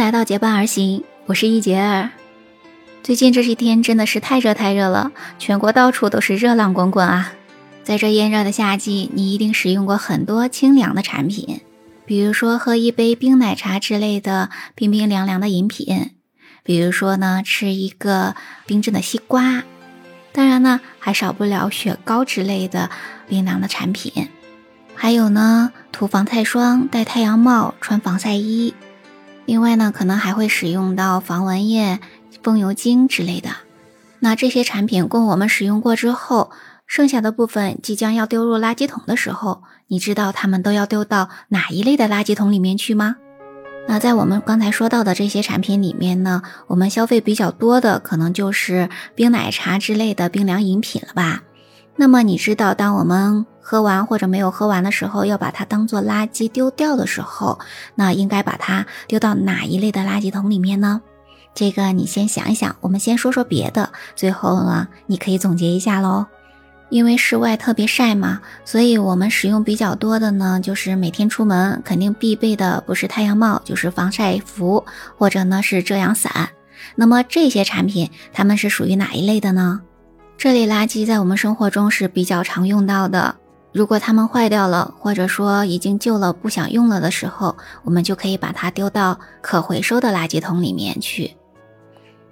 来到结伴而行，我是一杰儿。最近这几天真的是太热太热了，全国到处都是热浪滚滚啊！在这炎热的夏季，你一定使用过很多清凉的产品，比如说喝一杯冰奶茶之类的冰冰凉凉的饮品，比如说呢吃一个冰镇的西瓜，当然呢还少不了雪糕之类的冰凉的产品，还有呢涂防晒霜、戴太阳帽、穿防晒衣。另外呢，可能还会使用到防蚊液、风油精之类的。那这些产品供我们使用过之后，剩下的部分即将要丢入垃圾桶的时候，你知道它们都要丢到哪一类的垃圾桶里面去吗？那在我们刚才说到的这些产品里面呢，我们消费比较多的可能就是冰奶茶之类的冰凉饮品了吧？那么你知道，当我们喝完或者没有喝完的时候，要把它当做垃圾丢掉的时候，那应该把它丢到哪一类的垃圾桶里面呢？这个你先想一想，我们先说说别的，最后呢，你可以总结一下喽。因为室外特别晒嘛，所以我们使用比较多的呢，就是每天出门肯定必备的，不是太阳帽就是防晒服，或者呢是遮阳伞。那么这些产品，它们是属于哪一类的呢？这类垃圾在我们生活中是比较常用到的。如果它们坏掉了，或者说已经旧了不想用了的时候，我们就可以把它丢到可回收的垃圾桶里面去。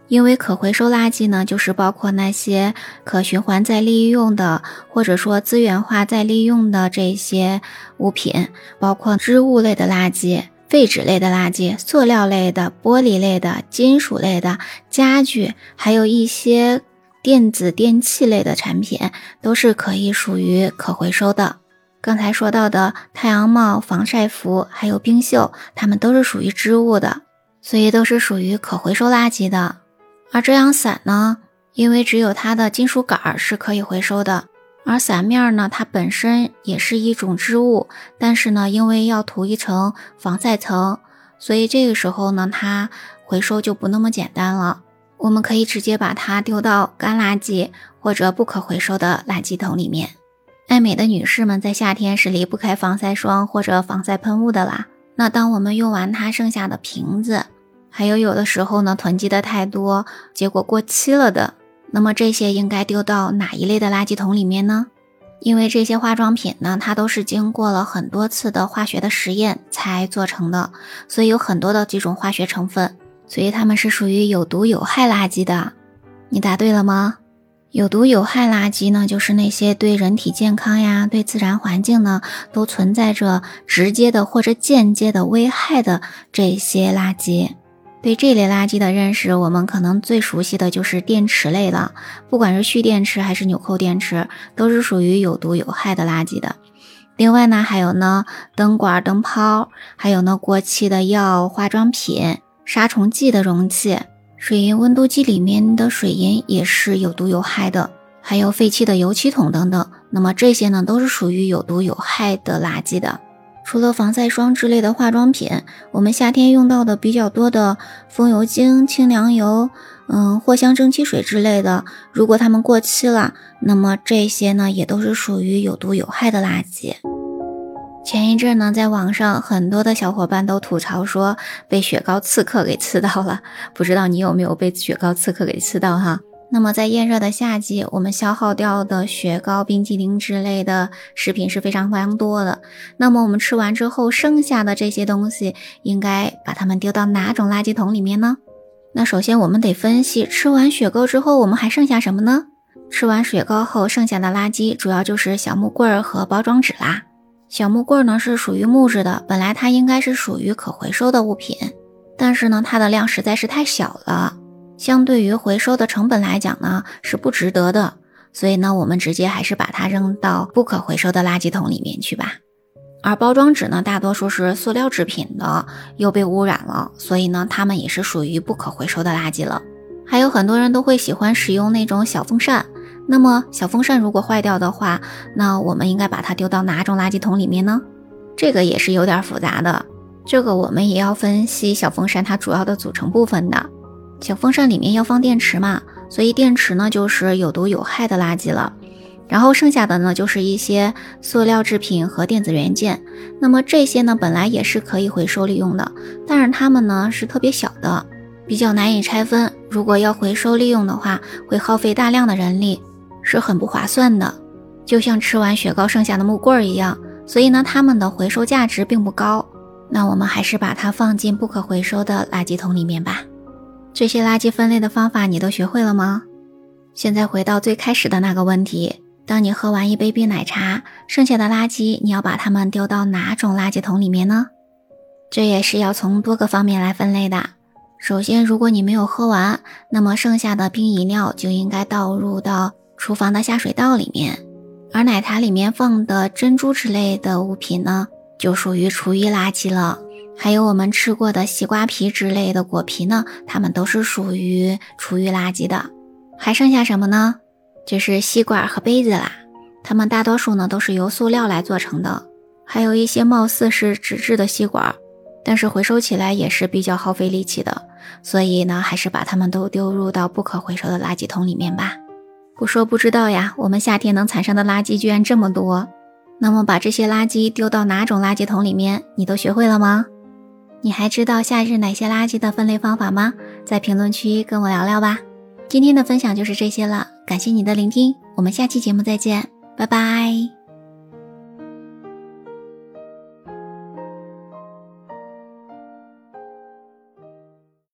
因为可回收垃圾呢，就是包括那些可循环再利用的，或者说资源化再利用的这些物品，包括织物类的垃圾、废纸类的垃圾、塑料类的、玻璃类的、金属类的、家具，还有一些。电子电器类的产品都是可以属于可回收的。刚才说到的太阳帽、防晒服，还有冰袖，它们都是属于织物的，所以都是属于可回收垃圾的。而遮阳伞呢，因为只有它的金属杆是可以回收的，而伞面呢，它本身也是一种织物，但是呢，因为要涂一层防晒层，所以这个时候呢，它回收就不那么简单了。我们可以直接把它丢到干垃圾或者不可回收的垃圾桶里面。爱美的女士们在夏天是离不开防晒霜或者防晒喷雾的啦。那当我们用完它剩下的瓶子，还有有的时候呢囤积的太多，结果过期了的，那么这些应该丢到哪一类的垃圾桶里面呢？因为这些化妆品呢，它都是经过了很多次的化学的实验才做成的，所以有很多的这种化学成分。所以它们是属于有毒有害垃圾的，你答对了吗？有毒有害垃圾呢，就是那些对人体健康呀、对自然环境呢都存在着直接的或者间接的危害的这些垃圾。对这类垃圾的认识，我们可能最熟悉的就是电池类了，不管是蓄电池还是纽扣电池，都是属于有毒有害的垃圾的。另外呢，还有呢灯管、灯泡，还有呢过期的药、化妆品。杀虫剂的容器、水银温度计里面的水银也是有毒有害的，还有废弃的油漆桶等等。那么这些呢，都是属于有毒有害的垃圾的。除了防晒霜之类的化妆品，我们夏天用到的比较多的风油精、清凉油、嗯，藿香正气水之类的，如果它们过期了，那么这些呢，也都是属于有毒有害的垃圾。前一阵呢，在网上很多的小伙伴都吐槽说被雪糕刺客给刺到了，不知道你有没有被雪糕刺客给刺到哈？那么在炎热的夏季，我们消耗掉的雪糕、冰激凌之类的食品是非常非常多的。那么我们吃完之后，剩下的这些东西应该把它们丢到哪种垃圾桶里面呢？那首先我们得分析，吃完雪糕之后，我们还剩下什么呢？吃完雪糕后剩下的垃圾，主要就是小木棍和包装纸啦。小木棍呢是属于木质的，本来它应该是属于可回收的物品，但是呢它的量实在是太小了，相对于回收的成本来讲呢是不值得的，所以呢我们直接还是把它扔到不可回收的垃圾桶里面去吧。而包装纸呢大多数是塑料制品的，又被污染了，所以呢它们也是属于不可回收的垃圾了。还有很多人都会喜欢使用那种小风扇。那么小风扇如果坏掉的话，那我们应该把它丢到哪种垃圾桶里面呢？这个也是有点复杂的，这个我们也要分析小风扇它主要的组成部分的。小风扇里面要放电池嘛，所以电池呢就是有毒有害的垃圾了。然后剩下的呢就是一些塑料制品和电子元件。那么这些呢本来也是可以回收利用的，但是它们呢是特别小的，比较难以拆分。如果要回收利用的话，会耗费大量的人力，是很不划算的。就像吃完雪糕剩下的木棍儿一样，所以呢它们的回收价值并不高。那我们还是把它放进不可回收的垃圾桶里面吧。这些垃圾分类的方法你都学会了吗？现在回到最开始的那个问题：当你喝完一杯冰奶茶，剩下的垃圾你要把它们丢到哪种垃圾桶里面呢？这也是要从多个方面来分类的。首先，如果你没有喝完，那么剩下的冰饮料就应该倒入到厨房的下水道里面；而奶茶里面放的珍珠之类的物品呢，就属于厨余垃圾了。还有我们吃过的西瓜皮之类的果皮呢，它们都是属于厨余垃圾的。还剩下什么呢？就是吸管和杯子啦，它们大多数呢都是由塑料来做成的。还有一些貌似是纸质的吸管，但是回收起来也是比较耗费力气的。所以呢，还是把它们都丢入到不可回收的垃圾桶里面吧。不说不知道呀，我们夏天能产生的垃圾居然这么多。那么把这些垃圾丢到哪种垃圾桶里面，你都学会了吗？你还知道夏日哪些垃圾的分类方法吗？在评论区跟我聊聊吧。今天的分享就是这些了，感谢你的聆听，我们下期节目再见，拜拜。